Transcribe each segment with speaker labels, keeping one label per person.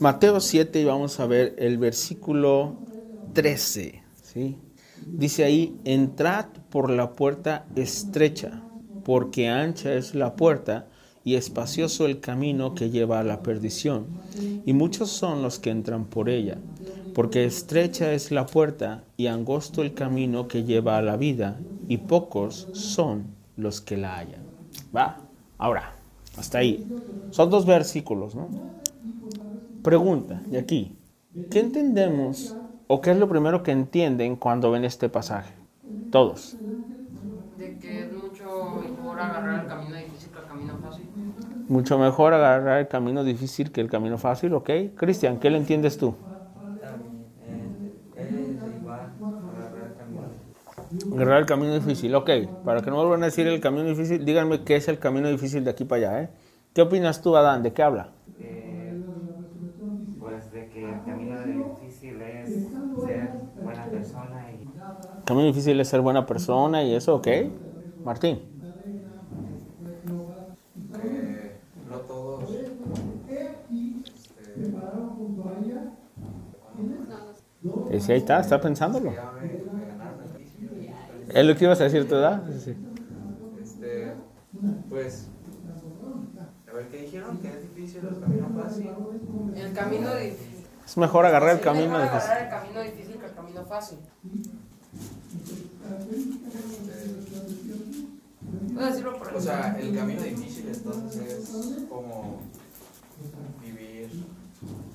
Speaker 1: Mateo 7 y vamos a ver el versículo 13. ¿sí? Dice ahí, entrad por la puerta estrecha, porque ancha es la puerta y espacioso el camino que lleva a la perdición, y muchos son los que entran por ella, porque estrecha es la puerta y angosto el camino que lleva a la vida, y pocos son los que la hallan. Va, ahora, hasta ahí. Son dos versículos, ¿no? Pregunta, y aquí, ¿qué entendemos o qué es lo primero que entienden cuando ven este pasaje? Todos.
Speaker 2: De que es mucho mejor agarrar el camino difícil que el camino fácil.
Speaker 1: Mucho mejor agarrar el camino difícil que el camino fácil, ¿ok? Cristian, ¿qué le entiendes tú? Agarrar el camino difícil, ok. Para que no vuelvan a decir el camino difícil, díganme qué es el camino difícil de aquí para allá, ¿eh? ¿Qué opinas tú, Adán? ¿De qué habla?
Speaker 3: Eh, pues de que el camino difícil es ser buena persona y
Speaker 1: El camino difícil es ser buena persona y eso, ¿ok? Martín.
Speaker 4: que no todos
Speaker 1: Eh, sí, ahí está, está pensándolo. ¿Es lo que ibas a decir tú, ¿verdad? Sí.
Speaker 4: Este, pues, a ver, ¿qué dijeron? Que es difícil el camino fácil.
Speaker 2: El camino difícil.
Speaker 1: Es mejor agarrar el
Speaker 2: Es
Speaker 1: camino
Speaker 2: mejor
Speaker 1: difícil.
Speaker 2: agarrar el camino difícil que el camino fácil. Puedes decirlo por
Speaker 4: O sea, el camino difícil entonces es como vivir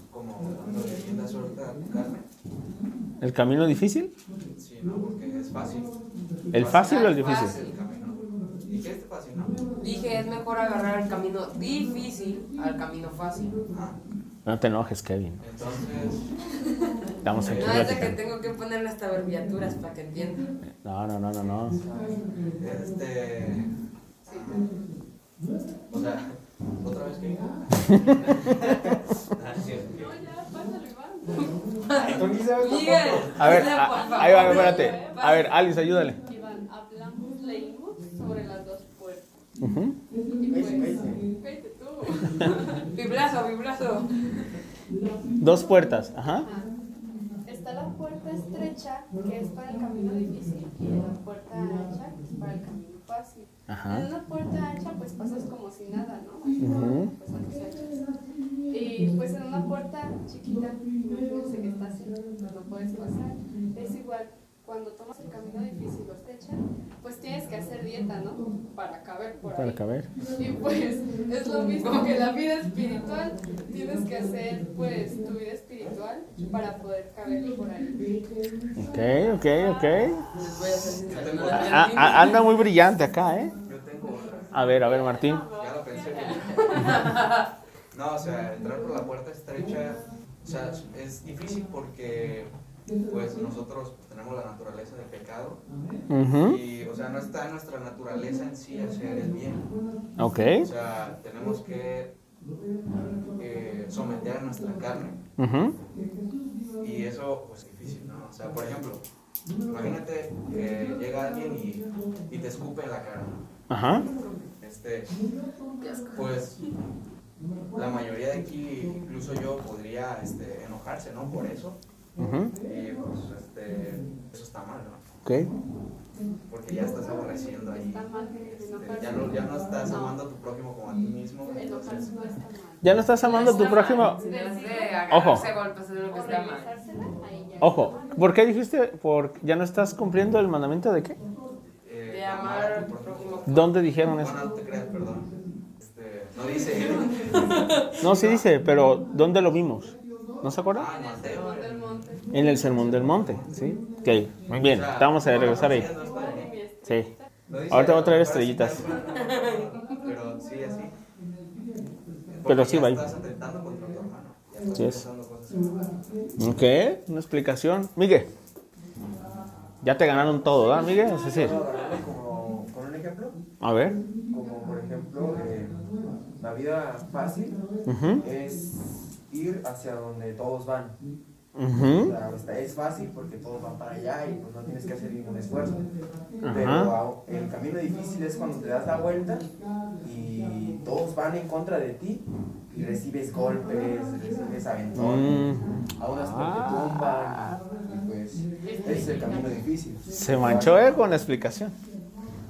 Speaker 4: como dándole rienda suelta a tu carne.
Speaker 1: ¿El camino difícil?
Speaker 4: Sí, ¿no? Porque es fácil.
Speaker 1: ¿El fácil o el difícil?
Speaker 4: Es el camino. ¿Y qué es fácil, no?
Speaker 2: Dije, es mejor agarrar el camino difícil al camino fácil.
Speaker 4: Ah,
Speaker 1: No te enojes, Kevin.
Speaker 4: entonces,
Speaker 1: Estamos aquí
Speaker 2: No es de que tengo que ponerle hasta abreviaturas para que entiendan.
Speaker 1: No, no, no, no, no.
Speaker 4: este. O sea, ¿otra vez que
Speaker 2: Miguel,
Speaker 1: A ver, a- ahí va, espérate. A ver, Alice, ayúdale.
Speaker 5: Iván, hablamos, leímos sobre las dos puertas.
Speaker 1: Ujú.
Speaker 5: Y pues, tú.
Speaker 2: Biblazo, biblazo.
Speaker 1: Dos puertas, ajá.
Speaker 5: Está la puerta estrecha, que es para el camino difícil, y la puerta ancha, que es para el camino fácil. En una puerta ancha, pues pasas como si nada, ¿no?
Speaker 1: Ujú.
Speaker 5: Pues son estrechas. Y pues en una puerta chiquita, imagínense que está así, pues no puedes pasar. Es igual, cuando tomas el camino difícil o estrecha, pues dieta, ¿no? Para caber por ahí.
Speaker 1: Para caber.
Speaker 5: Y pues es lo mismo que la vida espiritual. Tienes que hacer pues tu vida espiritual para poder caber por ahí.
Speaker 1: Ok, ok, ok.
Speaker 2: Les voy a
Speaker 1: A- anda muy brillante acá, ¿eh?
Speaker 4: Yo tengo otra.
Speaker 1: A ver, a ver, Martín.
Speaker 4: Ya lo pensé. No, o sea, entrar por la puerta estrecha, o sea, es difícil porque pues nosotros tenemos la naturaleza de pecado y, o sea, no está en nuestra naturaleza en sí hacer el bien.
Speaker 1: Ok.
Speaker 4: O sea, tenemos que eh, someter a nuestra carne y eso pues es difícil, ¿no? O sea, por ejemplo, imagínate que llega alguien y, y te escupe en la cara.
Speaker 1: Ajá.
Speaker 4: Este, pues la mayoría de aquí, incluso yo, podría este, enojarse, ¿no? Por eso.
Speaker 1: Ujú.
Speaker 4: Y pues este, eso está mal, ¿no?
Speaker 1: Ok.
Speaker 4: Porque ya estás aborreciendo ahí.
Speaker 5: Está mal
Speaker 4: Este, ya, no, ya no estás
Speaker 5: No.
Speaker 4: amando a tu prójimo como a ti mismo. Entonces,
Speaker 5: no.
Speaker 1: Ya no estás amando a tu prójimo.
Speaker 2: No
Speaker 1: Ojo. Ojo, ¿por qué dijiste? ¿Por ya no estás cumpliendo el mandamiento de qué?
Speaker 4: eh,
Speaker 2: De amar a tu prójimo.
Speaker 1: ¿Dónde dijeron eso?
Speaker 4: Bueno, no te creas, perdón. Este, no dice.
Speaker 1: No, sí dice, pero ¿dónde lo vimos? ¿No se acuerdan?
Speaker 4: Ah, Mateo.
Speaker 5: Sermón del monte.
Speaker 1: En el Sermón del Monte, ¿sí? Ok, muy bien, vamos a regresar ahí. Sí. Ahorita voy a traer
Speaker 4: "Ahora sí
Speaker 1: estrellitas".
Speaker 4: Pero sí, así.
Speaker 1: Pero sí va ahí.
Speaker 4: Estás atentando contra tu hermano. Ya estás
Speaker 1: Sí es.
Speaker 4: pensando cosas.
Speaker 1: Ok, una explicación. Miguel, ya te ganaron todo, ¿verdad, Miguel? Es decir,
Speaker 6: ¿Puedo agarrarlo como con un ejemplo?
Speaker 1: a ver.
Speaker 6: Como por ejemplo, eh, la vida fácil es ir hacia donde todos van. O
Speaker 1: ujú,
Speaker 6: sea, está- es fácil porque todos van para allá y pues no tienes que hacer ningún esfuerzo. Pero el camino difícil es cuando te das la vuelta y todos van en contra de ti y recibes golpes, recibes es aventón,
Speaker 1: Mm.
Speaker 6: a unas porque tumban, y pues ese es el camino difícil.
Speaker 1: Se manchó eh, con la explicación.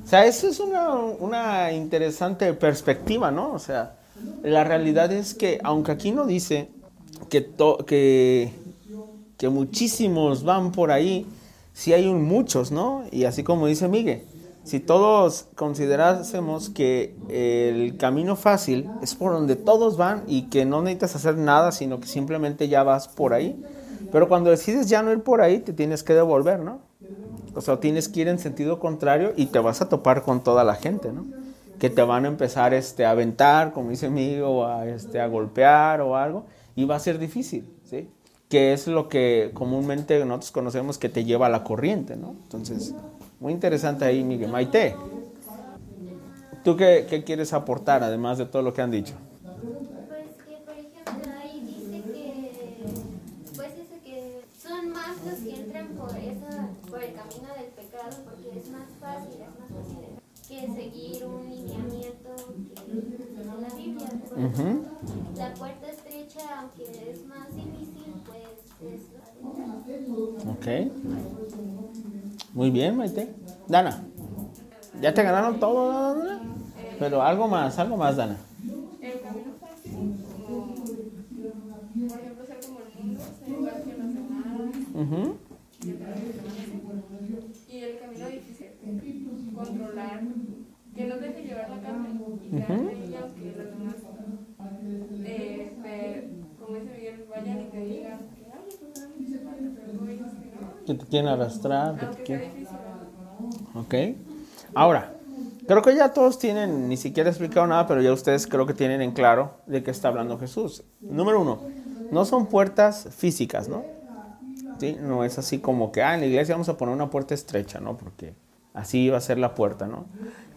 Speaker 1: O sea, eso es una, una interesante perspectiva, ¿no? O sea, la realidad es que, aunque aquí no dice que, que, que muchísimos van por ahí, sí hay un muchos, ¿no? Y así como dice Miguel, si todos considerásemos que el camino fácil es por donde todos van y que no necesitas hacer nada, sino que simplemente ya vas por ahí, pero cuando decides ya no ir por ahí, te tienes que devolver, ¿no? O sea, tienes que ir en sentido contrario y te vas a topar con toda la gente, ¿no? Que te van a empezar este, a aventar, como dice mi o a, este, a golpear o algo, y va a ser difícil, ¿sí? Que es lo que comúnmente nosotros conocemos que te lleva a la corriente, ¿no? Entonces, muy interesante ahí, Miguel. Maite, ¿tú qué, qué quieres aportar, además de todo lo que han dicho?
Speaker 7: Por el camino del pecado, porque es más fácil, es más fácil que seguir un la Biblia.
Speaker 1: Ujú.
Speaker 7: ejemplo, La puerta estrecha, aunque es más difícil, pues es la
Speaker 1: Ok. Muy bien, Maite. Dana, ¿ya te ganaron todo, Dana? Pero algo más, algo más, Dana.
Speaker 5: El camino fácil, como, por ejemplo, ser como el mundo, ser igual que los demás,
Speaker 1: Ujú.
Speaker 5: y el camino difícil, controlar, que no te deje llevar la carne y
Speaker 1: Ujú.
Speaker 5: quedarte ahí aunque los demás, eh, pe- como dice Miguel, vayan y te digan que, ay, pues a mí me falta, pero tú dices que no,
Speaker 1: Que te quieren arrastrar. que te quieren-. Ok. Ahora, creo que ya todos tienen, ni siquiera he explicado nada, pero ya ustedes creo que tienen en claro de qué está hablando Jesús. Número uno, no son puertas físicas, ¿no? ¿Sí? No es así como que, ah, en la iglesia vamos a poner una puerta estrecha, ¿no? Porque así va a ser la puerta, ¿no?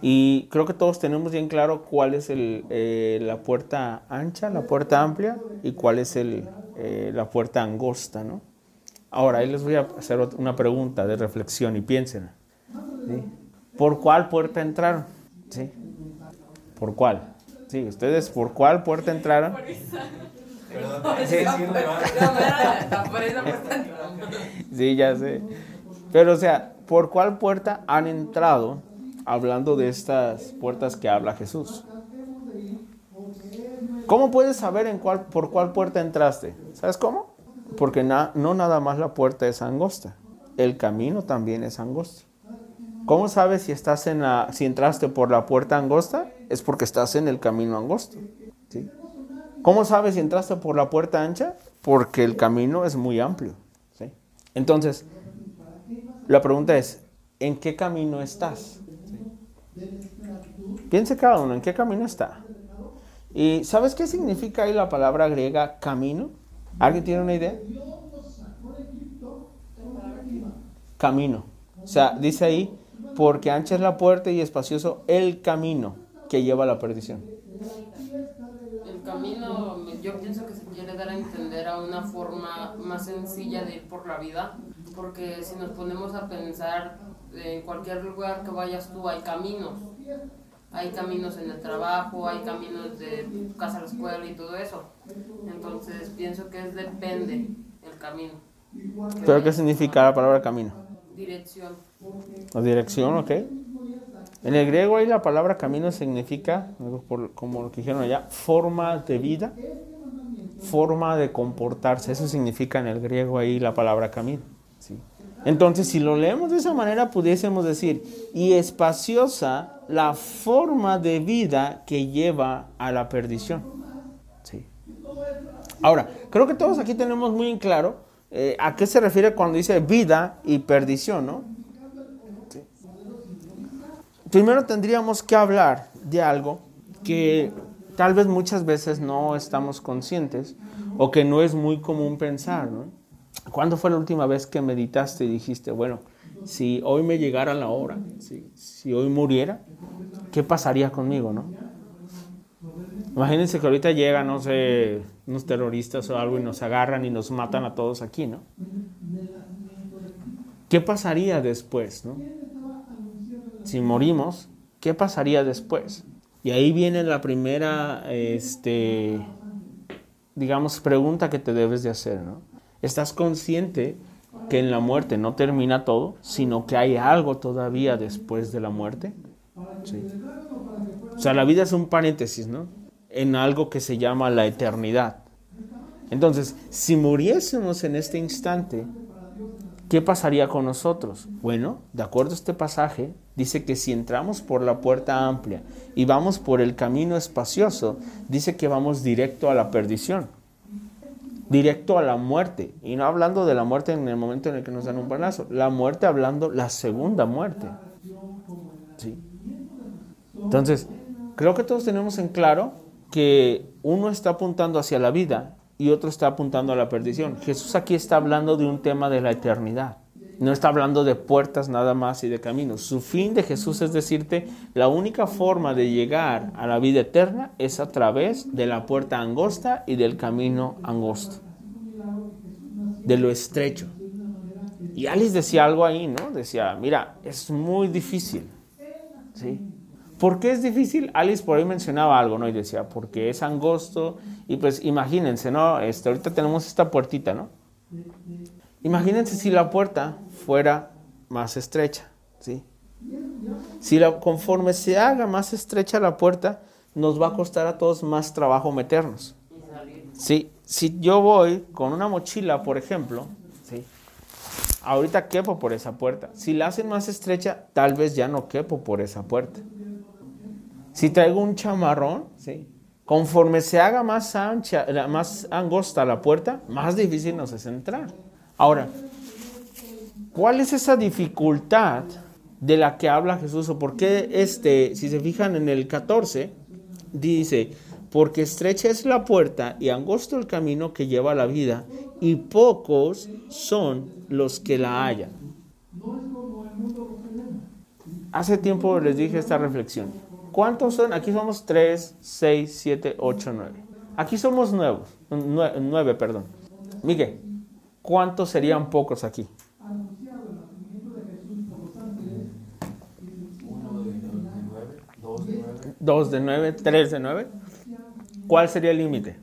Speaker 1: Y creo que todos tenemos bien claro cuál es el, eh, la puerta ancha, la puerta amplia y cuál es el, eh, la puerta angosta, ¿no? Ahora, ahí les voy a hacer una pregunta de reflexión y piensen. ¿sí? ¿Por cuál puerta entraron? ¿Sí? ¿Por cuál? Sí, ustedes por cuál puerta entraron? Sí. Sí, ya sé. Pero, o sea, ¿por cuál puerta han entrado hablando de estas puertas que habla Jesús? ¿Cómo puedes saber en cuál, por cuál puerta entraste? ¿Sabes cómo? Porque no nada más la puerta es angosta, el camino también es angosto. ¿Cómo sabes si estás en la, si entraste por la puerta angosta? Es porque estás en el camino angosto. ¿sí? ¿Cómo sabes si entraste por la puerta ancha? Porque el camino es muy amplio. ¿sí? Entonces, la pregunta es, ¿en qué camino estás? Piense cada uno, ¿en qué camino está? ¿Y sabes qué significa ahí la palabra griega camino? ¿Alguien tiene una idea? Camino. O sea, dice ahí, porque ancha es la puerta y espacioso el camino que lleva a la perdición.
Speaker 2: El camino, yo pienso que se quiere dar a entender a una forma más sencilla de ir por la vida, porque si nos ponemos a pensar, en cualquier lugar que vayas tú hay caminos. Hay caminos en el trabajo, hay caminos de casa a la escuela y todo eso. Entonces pienso que es depende el camino.
Speaker 1: ¿Pero qué significa la palabra camino?
Speaker 2: Dirección.
Speaker 1: La dirección, ¿ok? En el griego ahí la palabra camino significa, como lo que dijeron allá, forma de vida, forma de comportarse. Eso significa en el griego ahí la palabra camino. ¿sí? Entonces, si lo leemos de esa manera, pudiésemos decir, y espaciosa la forma de vida que lleva a la perdición. Ahora, creo que todos aquí tenemos muy en claro eh, a qué se refiere cuando dice vida y perdición, ¿no? Sí. Primero tendríamos que hablar de algo que tal vez muchas veces no estamos conscientes o que no es muy común pensar, ¿no? ¿Cuándo fue la última vez que meditaste y dijiste, bueno, si hoy me llegara la hora, si, si hoy muriera, ¿qué pasaría conmigo, no? Imagínense que ahorita llegan, no sé, unos terroristas o algo y nos agarran y nos matan a todos aquí, ¿no? ¿Qué pasaría después, no? Si morimos, ¿qué pasaría después? Y ahí viene la primera, este, digamos, pregunta que te debes de hacer, ¿no? ¿Estás consciente que en la muerte no termina todo, sino que hay algo todavía después de la muerte? Sí. O sea, la vida es un paréntesis, ¿no? En algo que se llama la eternidad. Entonces, si muriésemos en este instante, ¿qué pasaría con nosotros? Bueno, de acuerdo a este pasaje, dice que si entramos por la puerta amplia y vamos por el camino espacioso, dice que vamos directo a la perdición, directo a la muerte. Y no hablando de la muerte en el momento en el que nos dan un balazo, la muerte hablando la segunda muerte. ¿Sí? Entonces, creo que todos tenemos en claro que uno está apuntando hacia la vida y otro está apuntando a la perdición. Jesús aquí está hablando de un tema de la eternidad. No está hablando de puertas nada más y de caminos. Su fin de Jesús es decirte, la única forma de llegar a la vida eterna es a través de la puerta angosta y del camino angosto. De lo estrecho. Y Alice decía algo ahí, ¿no? Decía, mira, es muy difícil. ¿Sí? ¿Por qué es difícil? Alice por ahí mencionaba algo, ¿no? Y decía, porque es angosto. Y pues imagínense, ¿no? Este, ahorita tenemos esta puertita, ¿no? Imagínense si la puerta fuera más estrecha, ¿sí? Si la, conforme se haga más estrecha la puerta, nos va a costar a todos más trabajo meternos. Sí, si yo voy con una mochila, por ejemplo, ¿sí? ahorita quepo por esa puerta. Si la hacen más estrecha, tal vez ya no quepo por esa puerta. Si traigo un chamarrón, ¿sí? conforme se haga más ancha, más angosta la puerta, más difícil nos es entrar. Ahora, ¿cuál es esa dificultad de la que habla Jesús? ¿O por qué, este, si se fijan en el 14, dice, porque estrecha es la puerta y angosto el camino que lleva a la vida, y pocos son los que la hallan. Hace tiempo les dije esta reflexión. ¿Cuántos son? Aquí somos 3, 6, 7, 8, 9. Aquí somos nuevos, 9, perdón. Miguel, ¿cuántos serían pocos aquí? Dos de nueve, tres de nueve. ¿Cuál sería el límite?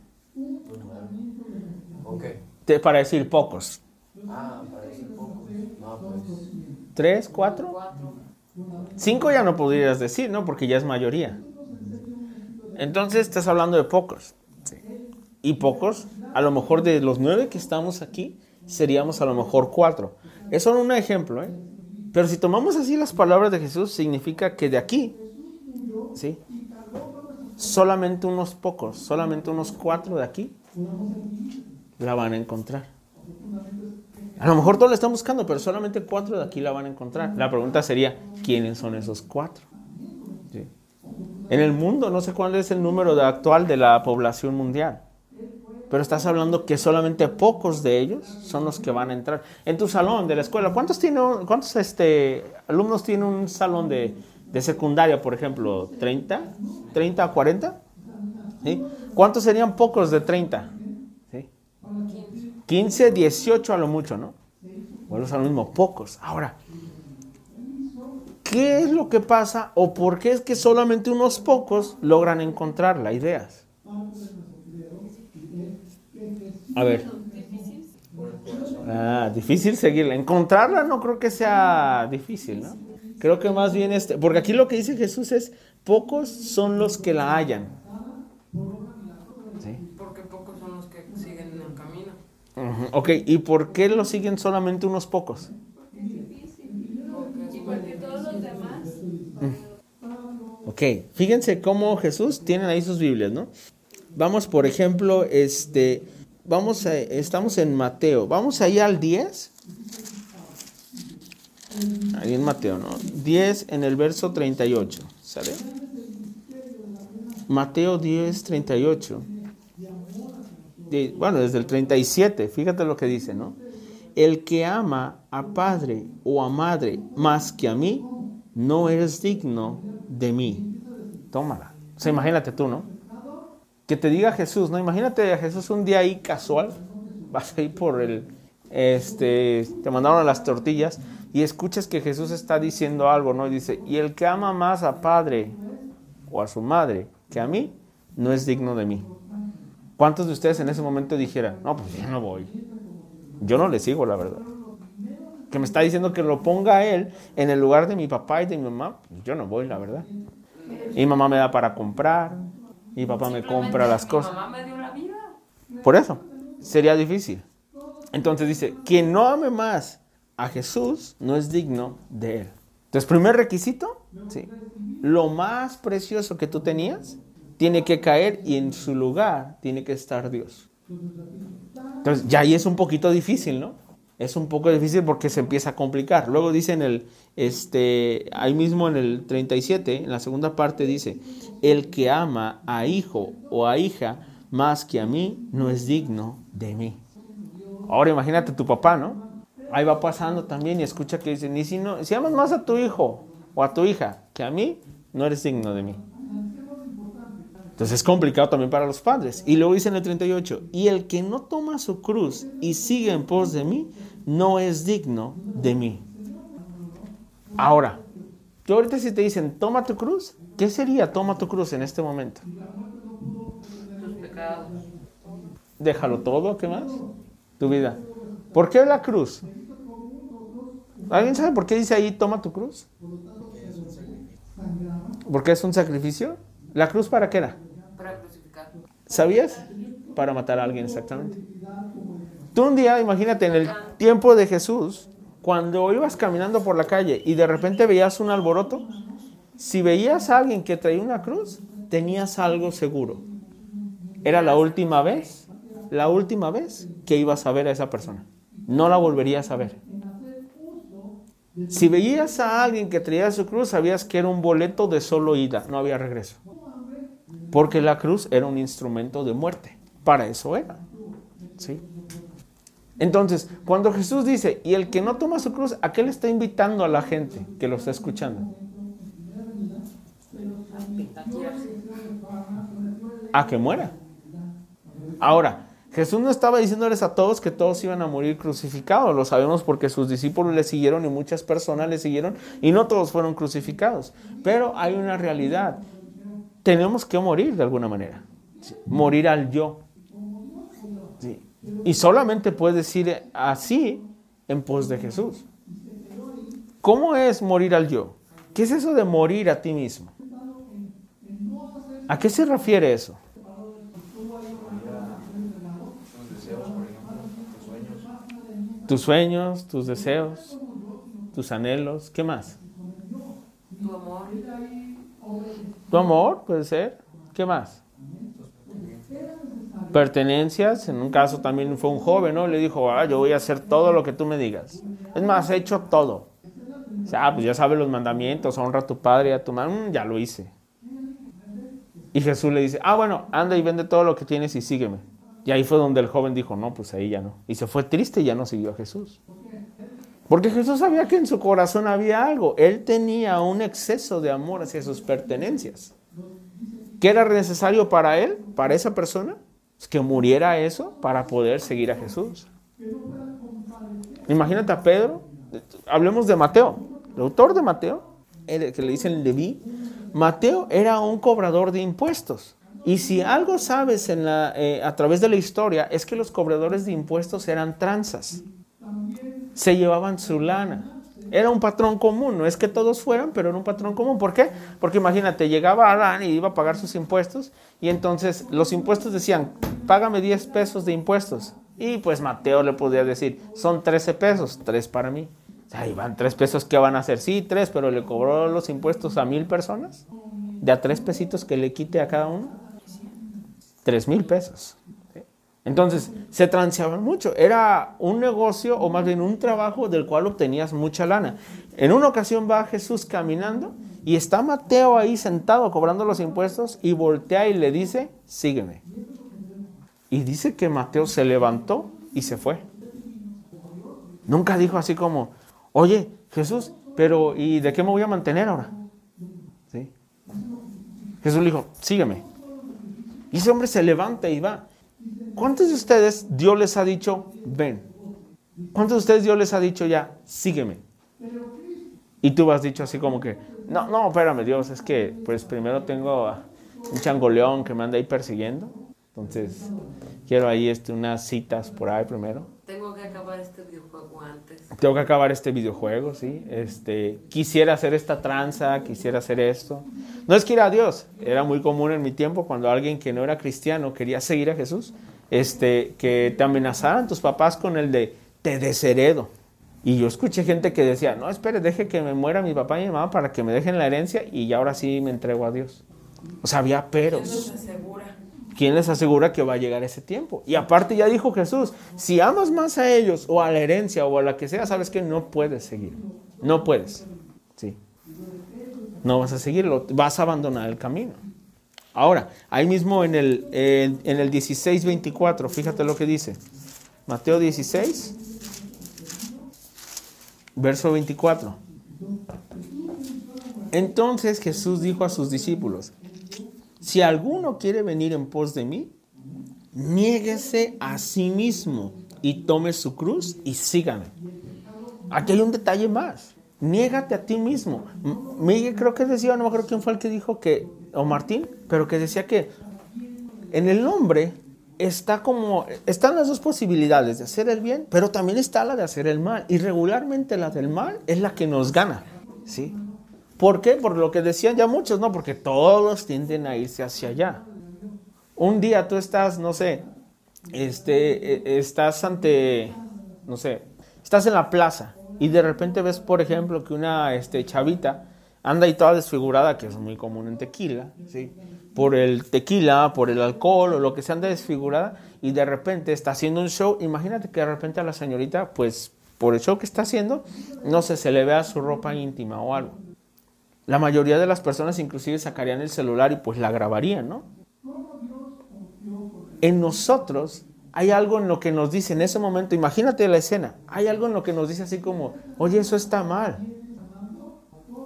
Speaker 1: Okay. Para decir pocos. Ah, para decir pocos. No, pues. ¿Tres, cuatro? cuatro. Cinco ya no podrías decir, ¿no? Porque ya es mayoría. Entonces estás hablando de pocos. Y pocos, a lo mejor de los nueve que estamos aquí, seríamos a lo mejor cuatro. Es solo un ejemplo, ¿eh? Pero si tomamos así las palabras de Jesús, significa que de aquí, ¿sí? Solamente unos pocos, solamente unos cuatro de aquí, la van a encontrar. A lo mejor todos la están buscando, pero solamente cuatro de aquí la van a encontrar. La pregunta sería, ¿quiénes son esos cuatro? En el mundo, no sé cuál es el número actual de la población mundial, pero estás hablando que solamente pocos de ellos son los que van a entrar. En tu salón de la escuela, ¿cuántos, tiene, cuántos este, alumnos tiene un salón de, secundaria, por ejemplo? ¿30? ¿30 a 40? ¿Cuántos serían pocos de 30? 15, 18 a lo mucho, ¿no? Bueno, son lo mismo, pocos. Ahora, ¿qué es lo que pasa o por qué es que solamente unos pocos logran encontrar las ideas? A ver. Ah, difícil seguirla. Encontrarla no creo que sea difícil, ¿no? Creo que más bien este, porque aquí lo que dice Jesús es, pocos son los que la hallan. Ok, ¿y por qué lo siguen solamente unos pocos? Ok, fíjense cómo Jesús tiene ahí sus Biblias, ¿no? Vamos, por ejemplo, este, vamos a, estamos en Mateo, vamos ahí al 10. Ahí en Mateo, ¿no? 10 en el verso 38, ¿sale? Mateo 10, 38 bueno, desde el 37, fíjate lo que dice, ¿no? El que ama a padre o a madre más que a mí, no eres digno de mí. Tómala. O sea, imagínate tú, ¿no? Que te diga Jesús, ¿no? Imagínate a Jesús un día ahí casual, vas ahí por el, este, te mandaron las tortillas y escuchas que Jesús está diciendo algo, ¿no? Y dice, y el que ama más a padre o a su madre que a mí, no es digno de mí. ¿Cuántos de ustedes en ese momento dijeran, no, pues yo no voy? Yo no le sigo, la verdad. Que me está diciendo que lo ponga a él en el lugar de mi papá y de mi mamá, pues yo no voy, la verdad. Y mamá me da para comprar, mi papá me compra las cosas.
Speaker 2: mamá me dio la vida.
Speaker 1: Por eso, sería difícil. Entonces dice, quien no ame más a Jesús no es digno de él. Entonces, primer requisito, sí, lo más precioso que tú tenías tiene que caer y en su lugar tiene que estar Dios. Entonces, ya ahí es un poquito difícil, ¿no? Es un poco difícil porque se empieza a complicar. Luego dice en el, este, ahí mismo en el 37, en la segunda parte dice, el que ama a hijo o a hija más que a mí no es digno de mí. Ahora imagínate tu papá, ¿no? Ahí va pasando también y escucha que dice, ni si, no, si amas más a tu hijo o a tu hija que a mí, no eres digno de mí. Entonces es complicado también para los padres. Y luego dice en el 38, y el que no toma su cruz y sigue en pos de mí, no es digno de mí. Ahora, tú ahorita si te dicen, toma tu cruz, ¿qué sería toma tu cruz en este momento?
Speaker 2: Tus pecados.
Speaker 1: Déjalo todo, ¿qué más? Tu vida. ¿Por qué la cruz? ¿Alguien sabe por qué dice ahí toma tu cruz? ¿Porque es un sacrificio? ¿La cruz para qué era?
Speaker 2: Para crucificar.
Speaker 1: ¿Sabías? Para matar a alguien, exactamente. Tú un día, imagínate, en el tiempo de Jesús, cuando ibas caminando por la calle y de repente veías un alboroto, si veías a alguien que traía una cruz, tenías algo seguro. Era la última vez, la última vez que ibas a ver a esa persona. No la volverías a ver. Si veías a alguien que traía su cruz, sabías que era un boleto de solo ida, no había regreso. Porque la cruz era un instrumento de muerte. Para eso era. ¿Sí? Entonces, cuando Jesús dice, y el que no toma su cruz, ¿a qué le está invitando a la gente que lo está escuchando? A que muera. Ahora, Jesús no estaba diciéndoles a todos que todos iban a morir crucificados, lo sabemos porque sus discípulos le siguieron y muchas personas le siguieron y no todos fueron crucificados. Pero hay una realidad, tenemos que morir de alguna manera, morir al yo. Y solamente puedes decir así en pos de Jesús. ¿Cómo es morir al yo? ¿Qué es eso de morir a ti mismo? ¿A qué se refiere eso? tus sueños, tus deseos, tus anhelos, ¿qué más?
Speaker 2: Tu amor.
Speaker 1: Tu amor puede ser, ¿qué más? Pertenencias, en un caso también fue un joven, ¿no? Le dijo, ah, yo voy a hacer todo lo que tú me digas. Es más, he hecho todo. O sea, ah, pues ya sabes los mandamientos, honra a tu padre y a tu madre, mm, ya lo hice. Y Jesús le dice, ah, bueno, anda y vende todo lo que tienes y sígueme. Y ahí fue donde el joven dijo, no, pues ahí ya no. Y se fue triste y ya no siguió a Jesús. Porque Jesús sabía que en su corazón había algo. Él tenía un exceso de amor hacia sus pertenencias. ¿Qué era necesario para él, para esa persona? Pues que muriera eso para poder seguir a Jesús. Imagínate a Pedro. Hablemos de Mateo. El autor de Mateo, que le dicen Leví. Mateo era un cobrador de impuestos. Y si algo sabes eh, a través de la historia es que los cobradores de impuestos eran tranzas. Se llevaban su lana. Era un patrón común, no es que todos fueran, pero era un patrón común. ¿Por qué? Porque imagínate, llegaba Adán y iba a pagar sus impuestos y entonces los impuestos decían, págame 10 pesos de impuestos. Y pues Mateo le podía decir, son 13 pesos, 3 para mí. Ahí van 3 pesos, ¿qué van a hacer? Sí, 3, pero le cobró los impuestos a mil personas. De a 3 pesitos que le quite a cada uno. 3 mil pesos. Entonces, se transeaban mucho. Era un negocio o más bien un trabajo del cual obtenías mucha lana. En una ocasión va Jesús caminando y está Mateo ahí sentado cobrando los impuestos y voltea y le dice, sígueme. Y dice que Mateo se levantó y se fue. Nunca dijo así como, oye, Jesús, pero ¿y de qué me voy a mantener ahora? ¿Sí? Jesús le dijo, sígueme. Y ese hombre se levanta y va. ¿Cuántos de ustedes Dios les ha dicho, ven? ¿Cuántos de ustedes Dios les ha dicho ya, sígueme? Y tú has dicho así como que, no, no, espérame Dios, es que pues primero tengo un changoleón que me anda ahí persiguiendo. Entonces, quiero ahí este, unas citas por ahí primero.
Speaker 2: Tengo que acabar este videojuego antes.
Speaker 1: Tengo que acabar este videojuego, sí. Este, quisiera hacer esta tranza, quisiera hacer esto. No es que ir a Dios. Era muy común en mi tiempo cuando alguien que no era cristiano quería seguir a Jesús, este, que te amenazaran tus papás con el de te desheredo. Y yo escuché gente que decía, no, espere, deje que me muera mi papá y mi mamá para que me dejen la herencia y ya ahora sí me entrego a Dios. O sea, había peros.
Speaker 2: asegura?
Speaker 1: ¿Quién les asegura que va a llegar ese tiempo? Y aparte ya dijo Jesús, si amas más a ellos o a la herencia o a la que sea, sabes que no puedes seguir. No puedes. Sí. No vas a seguirlo, vas a abandonar el camino. Ahora, ahí mismo en el, en, el 16, 24, fíjate lo que dice. Mateo 16, verso 24. Entonces Jesús dijo a sus discípulos, si alguno quiere venir en pos de mí, niéguese a sí mismo y tome su cruz y sígame. Aquí hay un detalle más. Niégate a ti mismo. Miguel creo que decía, no me acuerdo quién fue el que dijo que, o Martín, pero que decía que en el hombre está como, están las dos posibilidades de hacer el bien, pero también está la de hacer el mal. Y regularmente la del mal es la que nos gana, ¿sí? ¿Por qué? Por lo que decían ya muchos, ¿no? Porque todos tienden a irse hacia allá. Un día tú estás, no sé, este, eh, estás ante, no sé, estás en la plaza y de repente ves, por ejemplo, que una este, chavita anda ahí toda desfigurada, que es muy común en tequila, ¿sí? Por el tequila, por el alcohol o lo que sea, anda desfigurada y de repente está haciendo un show. Imagínate que de repente a la señorita, pues por el show que está haciendo, no sé, se le vea su ropa íntima o algo. La mayoría de las personas inclusive sacarían el celular y pues la grabarían, ¿no? En nosotros hay algo en lo que nos dice en ese momento, imagínate la escena, hay algo en lo que nos dice así como, oye, eso está mal.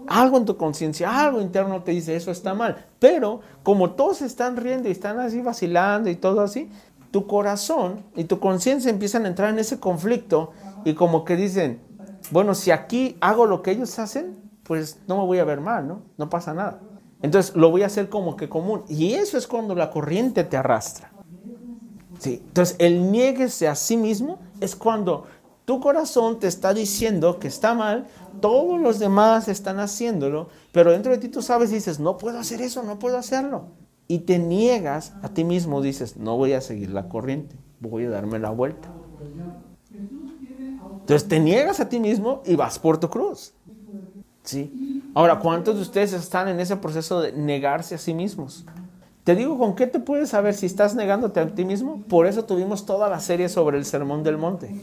Speaker 1: Algo en tu conciencia, algo interno te dice, eso está mal. Pero como todos están riendo y están así vacilando y todo así, tu corazón y tu conciencia empiezan a entrar en ese conflicto y como que dicen, bueno, si aquí hago lo que ellos hacen, pues no me voy a ver mal, ¿no? No pasa nada. Entonces lo voy a hacer como que común. Y eso es cuando la corriente te arrastra. Sí. Entonces el niéguese a sí mismo es cuando tu corazón te está diciendo que está mal, todos los demás están haciéndolo, pero dentro de ti tú sabes y dices, no puedo hacer eso, no puedo hacerlo. Y te niegas a ti mismo, dices, no voy a seguir la corriente, voy a darme la vuelta. Entonces te niegas a ti mismo y vas por tu cruz. ¿Sí? Ahora, ¿cuántos de ustedes están en ese proceso de negarse a sí mismos? Te digo, ¿con qué te puedes saber si estás negándote a ti mismo? Por eso tuvimos toda la serie sobre el Sermón del Monte.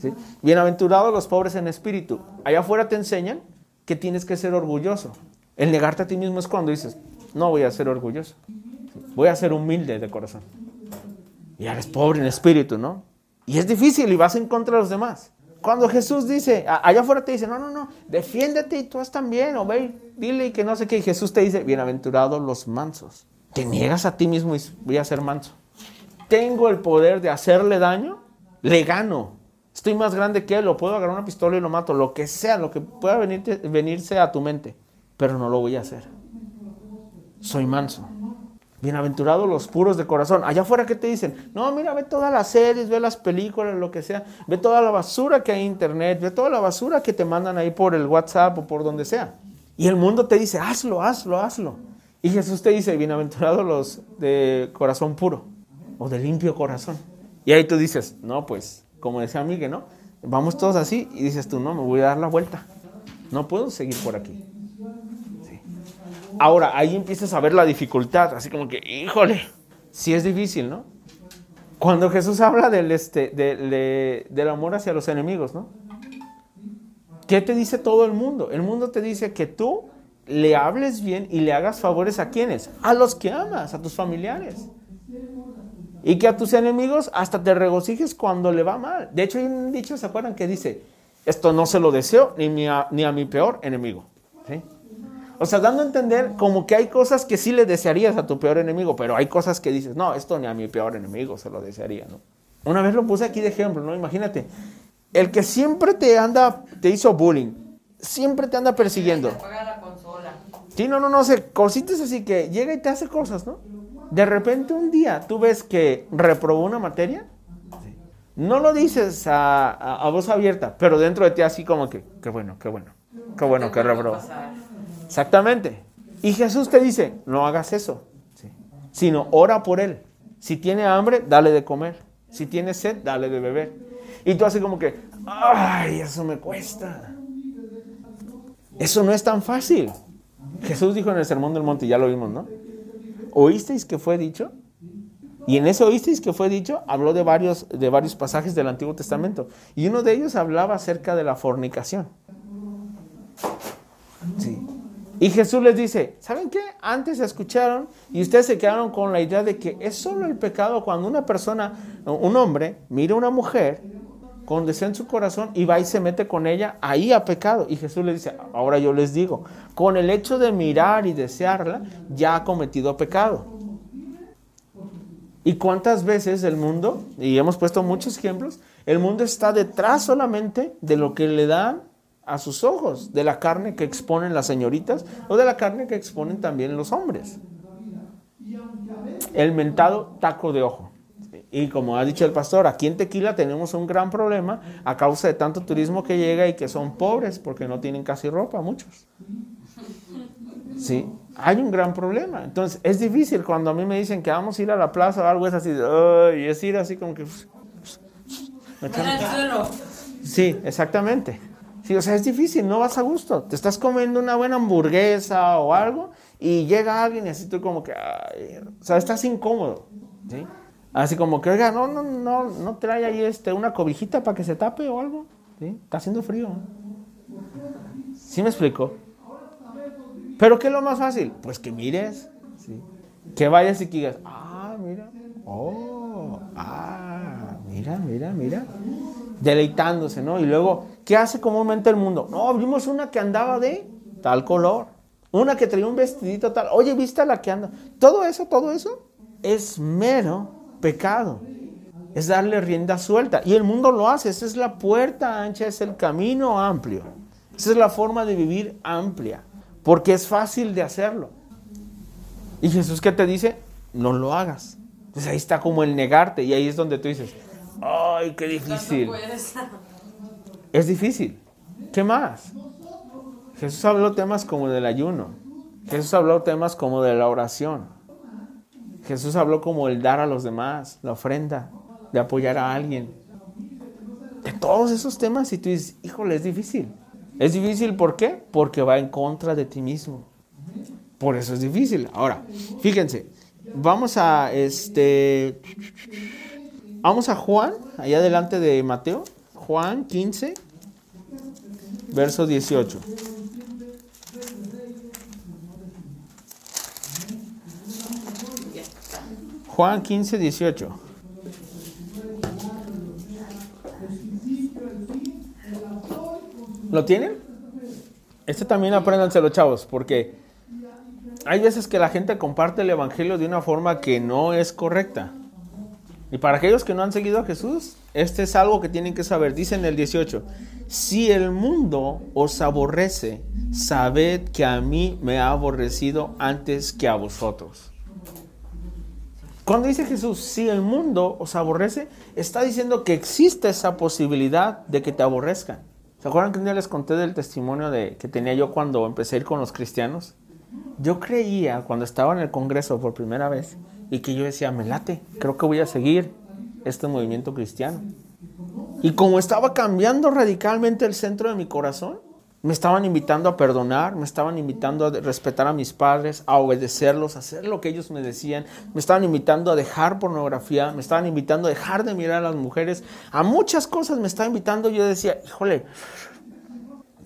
Speaker 1: ¿Sí? Bienaventurados los pobres en espíritu. Allá afuera te enseñan que tienes que ser orgulloso. El negarte a ti mismo es cuando dices, no voy a ser orgulloso. Voy a ser humilde de corazón. Y eres pobre en espíritu, ¿no? Y es difícil y vas en contra de los demás. Cuando Jesús dice, allá afuera te dice, no, no, no, defiéndete y tú haz también, o ve, dile y que no sé qué. Y Jesús te dice, bienaventurados los mansos. Te niegas a ti mismo y voy a ser manso. Tengo el poder de hacerle daño, le gano. Estoy más grande que él, lo puedo agarrar una pistola y lo mato, lo que sea, lo que pueda venirte- venirse a tu mente, pero no lo voy a hacer. Soy manso. Bienaventurados los puros de corazón. Allá afuera, ¿qué te dicen? No, mira, ve todas las series, ve las películas, lo que sea. Ve toda la basura que hay en internet, ve toda la basura que te mandan ahí por el WhatsApp o por donde sea. Y el mundo te dice, hazlo, hazlo, hazlo. Y Jesús te dice, bienaventurados los de corazón puro o de limpio corazón. Y ahí tú dices, no, pues, como decía Miguel, ¿no? Vamos todos así y dices tú, no, me voy a dar la vuelta. No puedo seguir por aquí. Ahora, ahí empiezas a ver la dificultad, así como que, híjole, sí es difícil, ¿no? Cuando Jesús habla del, este, de- de- del amor hacia los enemigos, ¿no? ¿Qué te dice todo el mundo? El mundo te dice que tú le hables bien y le hagas favores a quienes? A los que amas, a tus familiares. Y que a tus enemigos hasta te regocijes cuando le va mal. De hecho, hay un dicho, ¿se acuerdan? Que dice, esto no se lo deseo ni, mi- a, ni a mi peor enemigo. ¿Sí? O sea, dando a entender como que hay cosas que sí le desearías a tu peor enemigo, pero hay cosas que dices, no, esto ni a mi peor enemigo se lo desearía, ¿no? Una vez lo puse aquí de ejemplo, ¿no? Imagínate, el que siempre te anda, te hizo bullying, siempre te anda persiguiendo. Sí, no, no, no, sé, cositas así que llega y te hace cosas, ¿no? De repente un día tú ves que reprobó una materia. No lo dices a, a- a voz abierta, pero dentro de ti así como que, qué bueno, qué bueno, qué bueno que reprobó. Exactamente. Y Jesús te dice, no hagas eso, sino ora por él. Si tiene hambre, dale de comer. Si tiene sed, dale de beber. Y tú así como que, ay, eso me cuesta. Eso no es tan fácil. Jesús dijo en el Sermón del Monte, ya lo vimos, ¿no? ¿Oísteis que fue dicho? Y en ese oísteis que fue dicho, habló de varios, de varios pasajes del Antiguo Testamento. Y uno de ellos hablaba acerca de la fornicación. Sí. Y Jesús les dice, ¿saben qué? Antes escucharon y ustedes se quedaron con la idea de que es solo el pecado cuando una persona, un hombre, mira a una mujer con deseo en su corazón y va y se mete con ella, ahí ha pecado. Y Jesús les dice, ahora yo les digo, con el hecho de mirar y desearla, ya ha cometido pecado. ¿Y cuántas veces el mundo, y hemos puesto muchos ejemplos, el mundo está detrás solamente de lo que le dan a sus ojos, de la carne que exponen las señoritas o de la carne que exponen también los hombres. El mentado taco de ojo. Y como ha dicho el pastor, aquí en Tequila tenemos un gran problema a causa de tanto turismo que llega y que son pobres porque no tienen casi ropa, muchos. Sí, hay un gran problema. Entonces, es difícil cuando a mí me dicen que vamos a ir a la plaza o algo, es así, "Ay", es ir así como que... me. Sí, exactamente. Sí, o sea, es difícil, no vas a gusto. Te estás comiendo una buena hamburguesa o algo y llega alguien y así tú como que, ay, o sea, estás incómodo. ¿sí? Así como que, oiga, no, no, no, no trae ahí este, una cobijita para que se tape o algo. Está haciendo frío. ¿Sí me explico? Pero ¿qué es lo más fácil? Pues que mires, que vayas y que digas, ah, mira, oh, ah, mira, mira, mira deleitándose, ¿no? Y luego, ¿qué hace comúnmente el mundo? No, vimos una que andaba de tal color, una que traía un vestidito tal, oye, ¿viste la que anda? Todo eso, todo eso es mero pecado. Es darle rienda suelta. Y el mundo lo hace. Esa es la puerta ancha, es el camino amplio. Esa es la forma de vivir amplia. Porque es fácil de hacerlo. Y Jesús, ¿qué te dice? No lo hagas. Entonces ahí está como el negarte. Y ahí es donde tú dices, ay, qué difícil. Es difícil. ¿Qué más? Jesús habló temas como del ayuno. Jesús habló temas como de la oración. Jesús habló como el dar a los demás, la ofrenda, de apoyar a alguien. De todos esos temas y tú dices, híjole, es difícil. Es difícil, ¿por qué? Porque va en contra de ti mismo. Por eso es difícil. Ahora, fíjense, vamos a este vamos a Juan, allá delante de Mateo, Juan 15 verso 18.
Speaker 2: ya está.
Speaker 1: Juan 15, 18. ¿Lo tienen? Este también apréndanselo, chavos, porque hay veces que la gente comparte el evangelio de una forma que no es correcta. Y para aquellos que no han seguido a Jesús, este es algo que tienen que saber. Dice en el 18, si el mundo os aborrece, sabed que a mí me ha aborrecido antes que a vosotros. Cuando dice Jesús, si el mundo os aborrece, está diciendo que existe esa posibilidad de que te aborrezcan. ¿Se acuerdan que un día les conté del testimonio de, que tenía yo cuando empecé a ir con los cristianos? Yo creía cuando estaba en el Congreso por primera vez y que yo decía, me late, creo que voy a seguir este movimiento cristiano. Y como estaba cambiando radicalmente el centro de mi corazón, me estaban invitando a perdonar, me estaban invitando a respetar a mis padres, a obedecerlos, a hacer lo que ellos me decían, me estaban invitando a dejar pornografía, me estaban invitando a dejar de mirar a las mujeres, a muchas cosas me estaban invitando. Yo decía, híjole,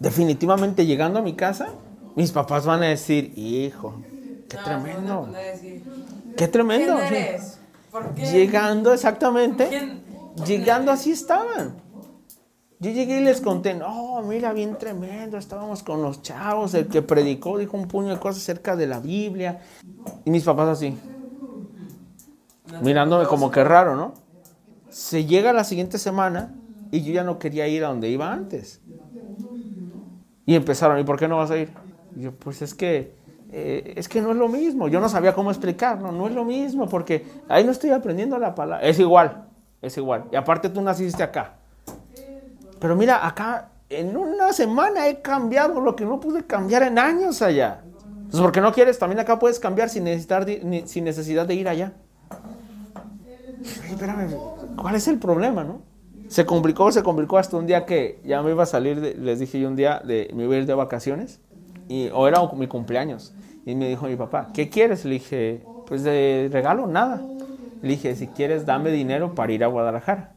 Speaker 1: definitivamente llegando a mi casa, mis papás van a decir, hijo, qué tremendo, qué tremendo.
Speaker 2: ¿Quién eres? ¿Por qué?
Speaker 1: Llegando exactamente,
Speaker 2: ¿Quién?
Speaker 1: llegando así estaban. Yo llegué y les conté, no, mira, bien tremendo, estábamos con los chavos, el que predicó dijo un puño de cosas acerca de la Biblia. Y mis papás así, mirándome como que raro, ¿no? Se llega la siguiente semana y yo ya no quería ir a donde iba antes. Y empezaron, ¿y por qué no vas a ir? Y yo, pues es que eh, es que no es lo mismo. Yo no sabía cómo explicarlo, no es lo mismo, porque ahí no estoy aprendiendo la palabra. Es igual, es igual. Y aparte tú naciste acá. Pero mira, acá en una semana he cambiado lo que no pude cambiar en años allá. Entonces, ¿por qué no quieres? También acá puedes cambiar sin, necesitar, sin necesidad de ir allá. espérame, ¿cuál es el problema, no? Se complicó, se complicó hasta un día que ya me iba a salir, les dije yo un día, de, me iba a ir de vacaciones, o era mi cumpleaños. Y me dijo mi papá, ¿qué quieres? Le dije, pues de regalo, nada. Le dije, si quieres, dame dinero para ir a Guadalajara.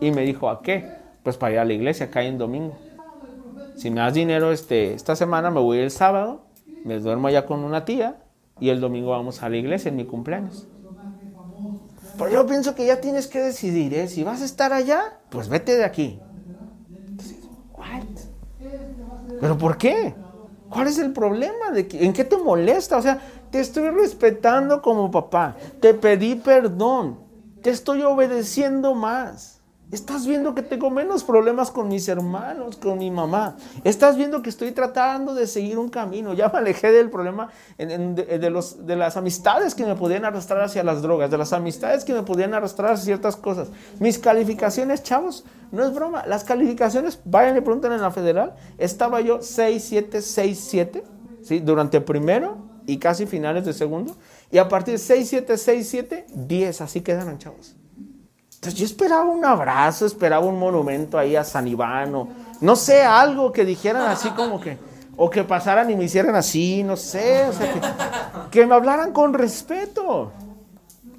Speaker 1: Y me dijo, ¿a qué? Pues para ir a la iglesia, acá en domingo. Si me das dinero este, esta semana, me voy el sábado, me duermo allá con una tía y el domingo vamos a la iglesia en mi cumpleaños. Pero yo pienso que ya tienes que decidir, ¿eh? Si vas a estar allá, pues vete de aquí. ¿Pero por qué? ¿Cuál es el problema? ¿De ¿En qué te molesta? O sea, te estoy respetando como papá. Te pedí perdón. Te estoy obedeciendo más. Estás viendo que tengo menos problemas con mis hermanos, con mi mamá. Estás viendo que estoy tratando de seguir un camino. Ya me alejé del problema de, las amistades que me podían arrastrar hacia las drogas, de las amistades que me podían arrastrar hacia ciertas cosas. Mis calificaciones, chavos, no es broma. Las calificaciones, vayan y pregunten en la federal. Estaba yo 6, 7, 6, 7, ¿sí? durante primero y casi finales de segundo. Y a partir de 6, 7, 6, 7, 10. Así quedaron, chavos. Entonces yo esperaba un abrazo, esperaba un monumento ahí a San Iván o no sé, algo que dijeran así como que, o que pasaran y me hicieran así, no sé, o sea, que, me hablaran con respeto.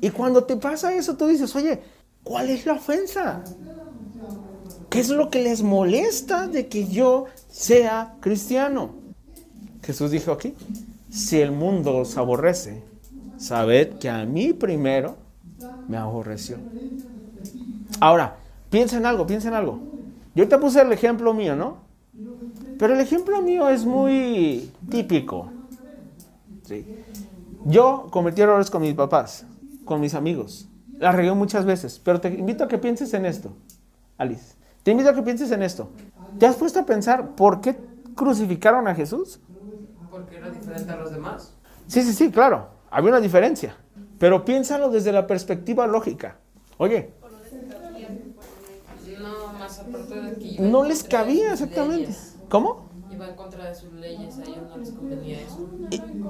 Speaker 1: Y cuando te pasa eso, tú dices, oye, ¿cuál es la ofensa? ¿Qué es lo que les molesta de que yo sea cristiano? Jesús dijo aquí, si el mundo os aborrece, sabed que a mí primero me aborreció. Ahora, piensa en algo, piensa en algo. Yo te puse el ejemplo mío, ¿no? Pero el ejemplo mío es muy típico. Yo cometí errores con mis papás, con mis amigos. La regué muchas veces, pero te invito a que pienses en esto, Alice. Te invito a que pienses en esto. ¿Te has puesto a pensar por qué crucificaron a Jesús?
Speaker 2: Porque era diferente a los demás.
Speaker 1: Sí, sí, sí, claro. Había una diferencia. Pero piénsalo desde la perspectiva lógica. Oye, no les cabía exactamente. ¿Cómo?
Speaker 2: Iba en contra de sus leyes, a ellos no les convenía eso.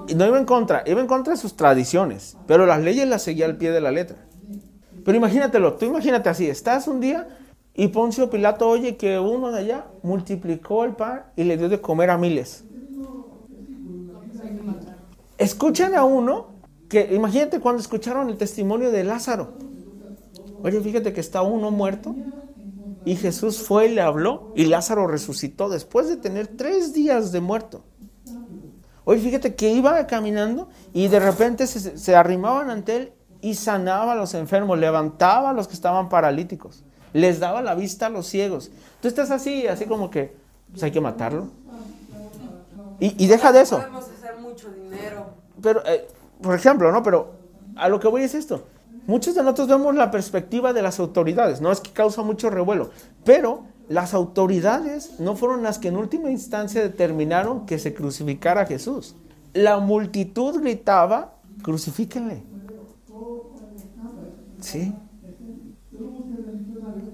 Speaker 1: Y, no iba en contra, iba en contra de sus tradiciones, pero las leyes las seguía al pie de la letra. Pero imagínatelo, tú imagínate así, estás un día y Poncio Pilato oye que uno de allá multiplicó el pan y le dio de comer a miles. Escuchan a uno que, imagínate cuando escucharon el testimonio de Lázaro. Oye, fíjate que está uno muerto y Jesús fue y le habló y Lázaro resucitó después de tener tres días de muerto. Oye, fíjate que iba caminando y de repente se, arrimaban ante él y sanaba a los enfermos, levantaba a los que estaban paralíticos, les daba la vista a los ciegos. Tú estás así, así como que pues hay que matarlo. Y, deja de eso.
Speaker 2: Podemos hacer mucho dinero.
Speaker 1: Pero, eh, por ejemplo, ¿no? Pero a lo que voy es esto. Muchos de nosotros vemos la perspectiva de las autoridades, no es que causa mucho revuelo, pero las autoridades no fueron las que en última instancia determinaron que se crucificara a Jesús. La multitud gritaba, crucifíquenle. ¿Sí?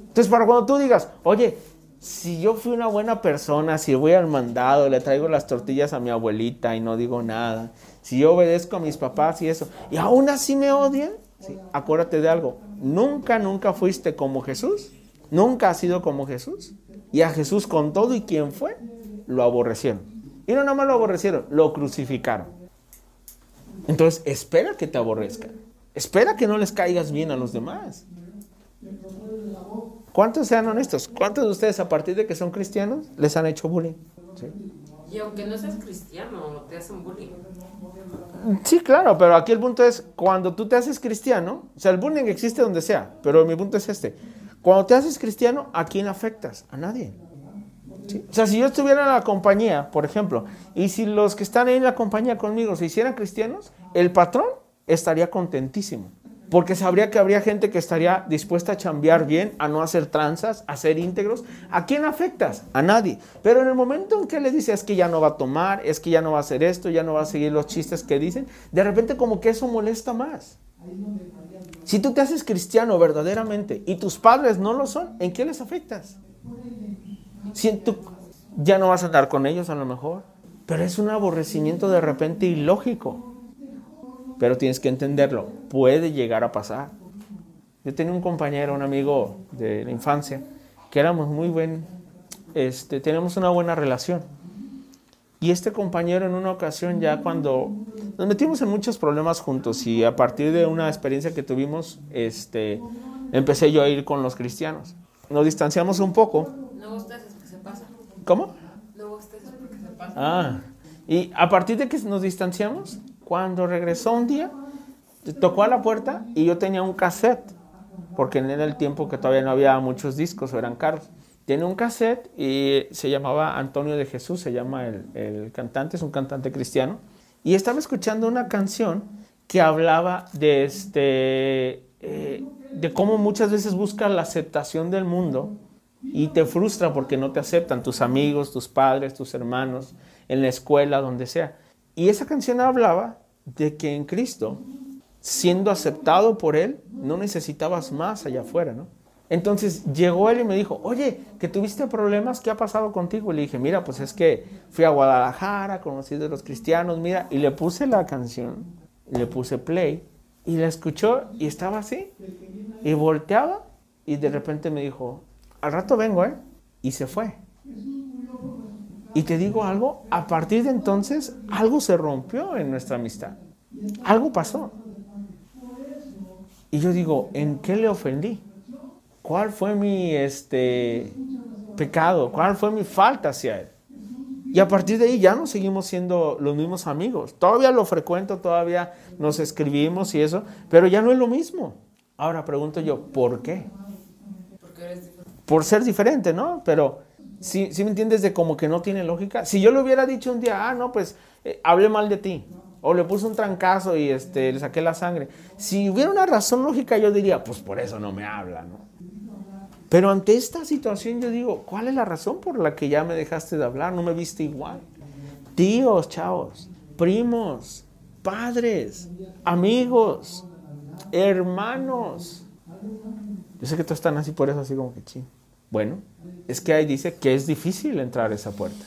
Speaker 1: Entonces, para cuando tú digas, oye, si yo fui una buena persona, si voy al mandado, le traigo las tortillas a mi abuelita y no digo nada, si yo obedezco a mis papás y eso, y aún así me odian, Acuérdate de algo, nunca, nunca fuiste como Jesús, nunca has sido como Jesús, y a Jesús con todo y quien fue, lo aborrecieron. Y no nada más lo aborrecieron, lo crucificaron. Entonces, espera que te aborrezcan. Espera que no les caigas bien a los demás. ¿Cuántos sean honestos? ¿Cuántos de ustedes a partir de que son cristianos les han hecho bullying?
Speaker 2: Y aunque no seas cristiano, te hacen bullying.
Speaker 1: Sí, claro, pero aquí el punto es, cuando tú te haces cristiano, o sea, el bullying existe donde sea, pero mi punto es este. Cuando te haces cristiano, ¿a quién afectas? A nadie. O sea, si yo estuviera en la compañía, por ejemplo, y si los que están ahí en la compañía conmigo se hicieran cristianos, el patrón estaría contentísimo. Porque sabría que habría gente que estaría dispuesta a chambear bien, a no hacer tranzas, a ser íntegros. ¿A quién afectas? A nadie. Pero en el momento en que le dices es que ya no va a tomar, es que ya no va a hacer esto, ya no va a seguir los chistes que dicen, de repente como que eso molesta más. Si tú te haces cristiano verdaderamente y tus padres no lo son, ¿en qué les afectas? Si ya no vas a andar con ellos a lo mejor, pero es un aborrecimiento de repente ilógico. Pero tienes que entenderlo, puede llegar a pasar. Yo tenía un compañero, un amigo de la infancia, que éramos muy buen, este, tenemos una buena relación. Y este compañero en una ocasión ya cuando nos metimos en muchos problemas juntos y a partir de una experiencia que tuvimos, este, empecé yo a ir con los cristianos. Nos distanciamos un poco.
Speaker 2: No ustedes que se pasa.
Speaker 1: ¿Cómo?
Speaker 2: No ustedes porque se pasa.
Speaker 1: Ah, y a partir de que nos distanciamos, cuando regresó un día, tocó a la puerta y yo tenía un cassette, porque era el tiempo que todavía no había muchos discos o eran caros. Tiene un cassette y se llamaba Antonio de Jesús, se llama el, el cantante, es un cantante cristiano. Y estaba escuchando una canción que hablaba de, este, eh, de cómo muchas veces buscas la aceptación del mundo y te frustra porque no te aceptan tus amigos, tus padres, tus hermanos, en la escuela, donde sea. Y esa canción hablaba de que en Cristo, siendo aceptado por Él, no necesitabas más allá afuera, ¿no? Entonces llegó él y me dijo, oye, que tuviste problemas, ¿qué ha pasado contigo? Y le dije, mira, pues es que fui a Guadalajara, conocí de los cristianos, mira, y le puse la canción, le puse play, y la escuchó y estaba así, y volteaba, y de repente me dijo, al rato vengo, ¿eh? Y se fue. Y te digo algo, a partir de entonces algo se rompió en nuestra amistad, algo pasó. Y yo digo, ¿en qué le ofendí? ¿Cuál fue mi este, pecado? ¿Cuál fue mi falta hacia él? Y a partir de ahí ya no seguimos siendo los mismos amigos. Todavía lo frecuento, todavía nos escribimos y eso, pero ya no es lo mismo. Ahora pregunto yo, ¿por qué? Por ser diferente, ¿no? Pero si ¿sí, me entiendes de como que no tiene lógica. Si yo le hubiera dicho un día, ah, no, pues eh, hablé mal de ti, o le puse un trancazo y este, le saqué la sangre. Si hubiera una razón lógica, yo diría, pues por eso no me habla, ¿no? Pero ante esta situación yo digo, ¿cuál es la razón por la que ya me dejaste de hablar? No me viste igual. Tíos, chavos, primos, padres, amigos, hermanos. Yo sé que todos están así por eso, así como que ching. Bueno, es que ahí dice que es difícil entrar a esa puerta.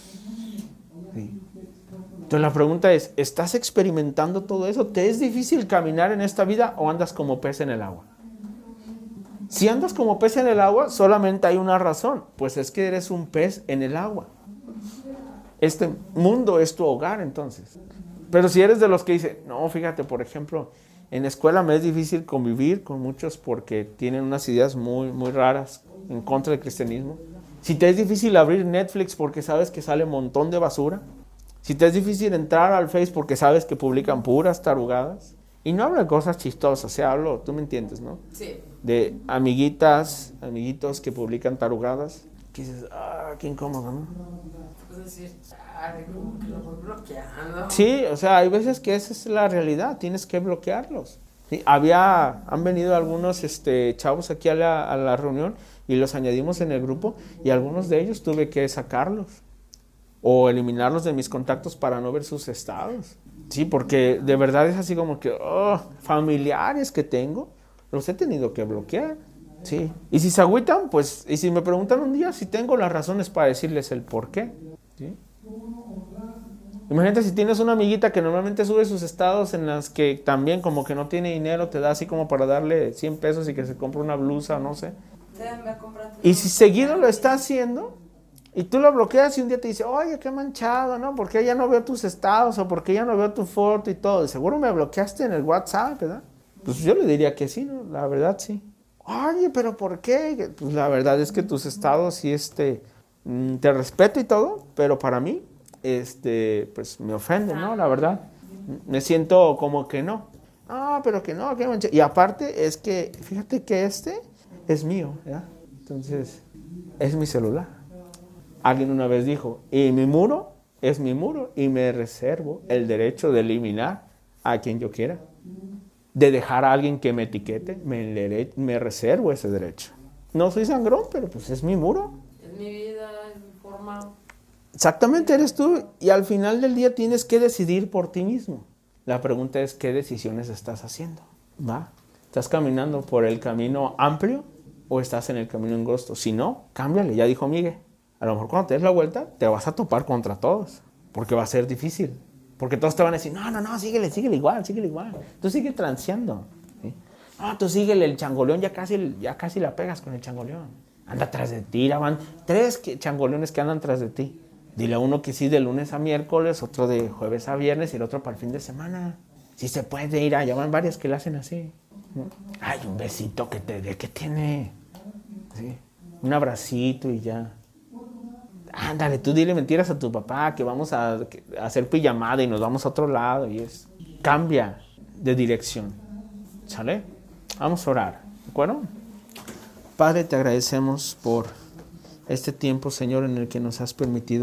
Speaker 1: Entonces la pregunta es, ¿estás experimentando todo eso? ¿Te es difícil caminar en esta vida o andas como pez en el agua? Si andas como pez en el agua, solamente hay una razón, pues es que eres un pez en el agua. Este mundo es tu hogar entonces. Pero si eres de los que dicen, no, fíjate, por ejemplo, en la escuela me es difícil convivir con muchos porque tienen unas ideas muy, muy raras en contra del cristianismo. Si te es difícil abrir Netflix porque sabes que sale un montón de basura. Si te es difícil entrar al Facebook porque sabes que publican puras tarugadas. Y no hablo de cosas chistosas, se hablo, tú me entiendes, ¿no?
Speaker 2: Sí.
Speaker 1: De amiguitas, amiguitos que publican tarugadas. Que dices, ah, qué incómodo, ¿no?
Speaker 2: Es decir, ay, como que lo voy bloqueando.
Speaker 1: Sí, o sea, hay veces que esa es la realidad, tienes que bloquearlos. Sí, había, han venido algunos este, chavos aquí a la, a la reunión y los añadimos en el grupo y algunos de ellos tuve que sacarlos o eliminarlos de mis contactos para no ver sus estados. Sí, porque de verdad es así como que oh, familiares que tengo, los he tenido que bloquear. Sí. Y si se agüitan, pues, y si me preguntan un día si tengo las razones para decirles el por qué. ¿sí? Imagínate si tienes una amiguita que normalmente sube sus estados en las que también como que no tiene dinero, te da así como para darle 100 pesos y que se compre una blusa, no sé. Y si seguido lo está haciendo, y tú lo bloqueas y un día te dice, oye, qué manchado, ¿no? ¿Por qué ya no veo tus estados? ¿O por qué ya no veo tu foto y todo? De seguro me bloqueaste en el WhatsApp, ¿verdad? Pues yo le diría que sí, ¿no? La verdad sí. Oye, pero ¿por qué? Pues la verdad es que tus estados sí, este, mm, te respeto y todo, pero para mí, este, pues me ofende, ¿no? La verdad. Me siento como que no. Ah, pero que no, que manchado. Y aparte es que, fíjate que este es mío, ¿verdad? Entonces, es mi celular. Alguien una vez dijo, y mi muro es mi muro y me reservo el derecho de eliminar a quien yo quiera. de dejar a alguien que me etiquete, me, me reservo ese derecho. No soy sangrón, pero pues es mi muro.
Speaker 2: Es mi vida, es mi forma.
Speaker 1: Exactamente, eres tú. Y al final del día tienes que decidir por ti mismo. La pregunta es qué decisiones estás haciendo. ¿Va? ¿Estás caminando por el camino amplio o estás en el camino angosto? Si no, cámbiale, ya dijo Miguel. A lo mejor cuando te des la vuelta te vas a topar contra todos, porque va a ser difícil. Porque todos te van a decir, no, no, no, síguele, síguele igual, síguele igual. Tú sigue transeando. No, tú síguele el changoleón, ya casi, ya casi la pegas con el changoleón. Anda atrás de ti, van tres changoleones que andan tras de ti. Dile a uno que sí de lunes a miércoles, otro de jueves a viernes y el otro para el fin de semana. Si se puede ir allá, van varias que lo hacen así. Ay, un besito que te dé, ¿qué tiene? Un abracito y ya. Ándale, tú dile mentiras a tu papá que vamos a, hacer pijamada y nos vamos a otro lado. Y es. Cambia de dirección. ¿Sale? Vamos a orar. ¿De acuerdo? Padre, te agradecemos por este tiempo, Señor, en el que nos has permitido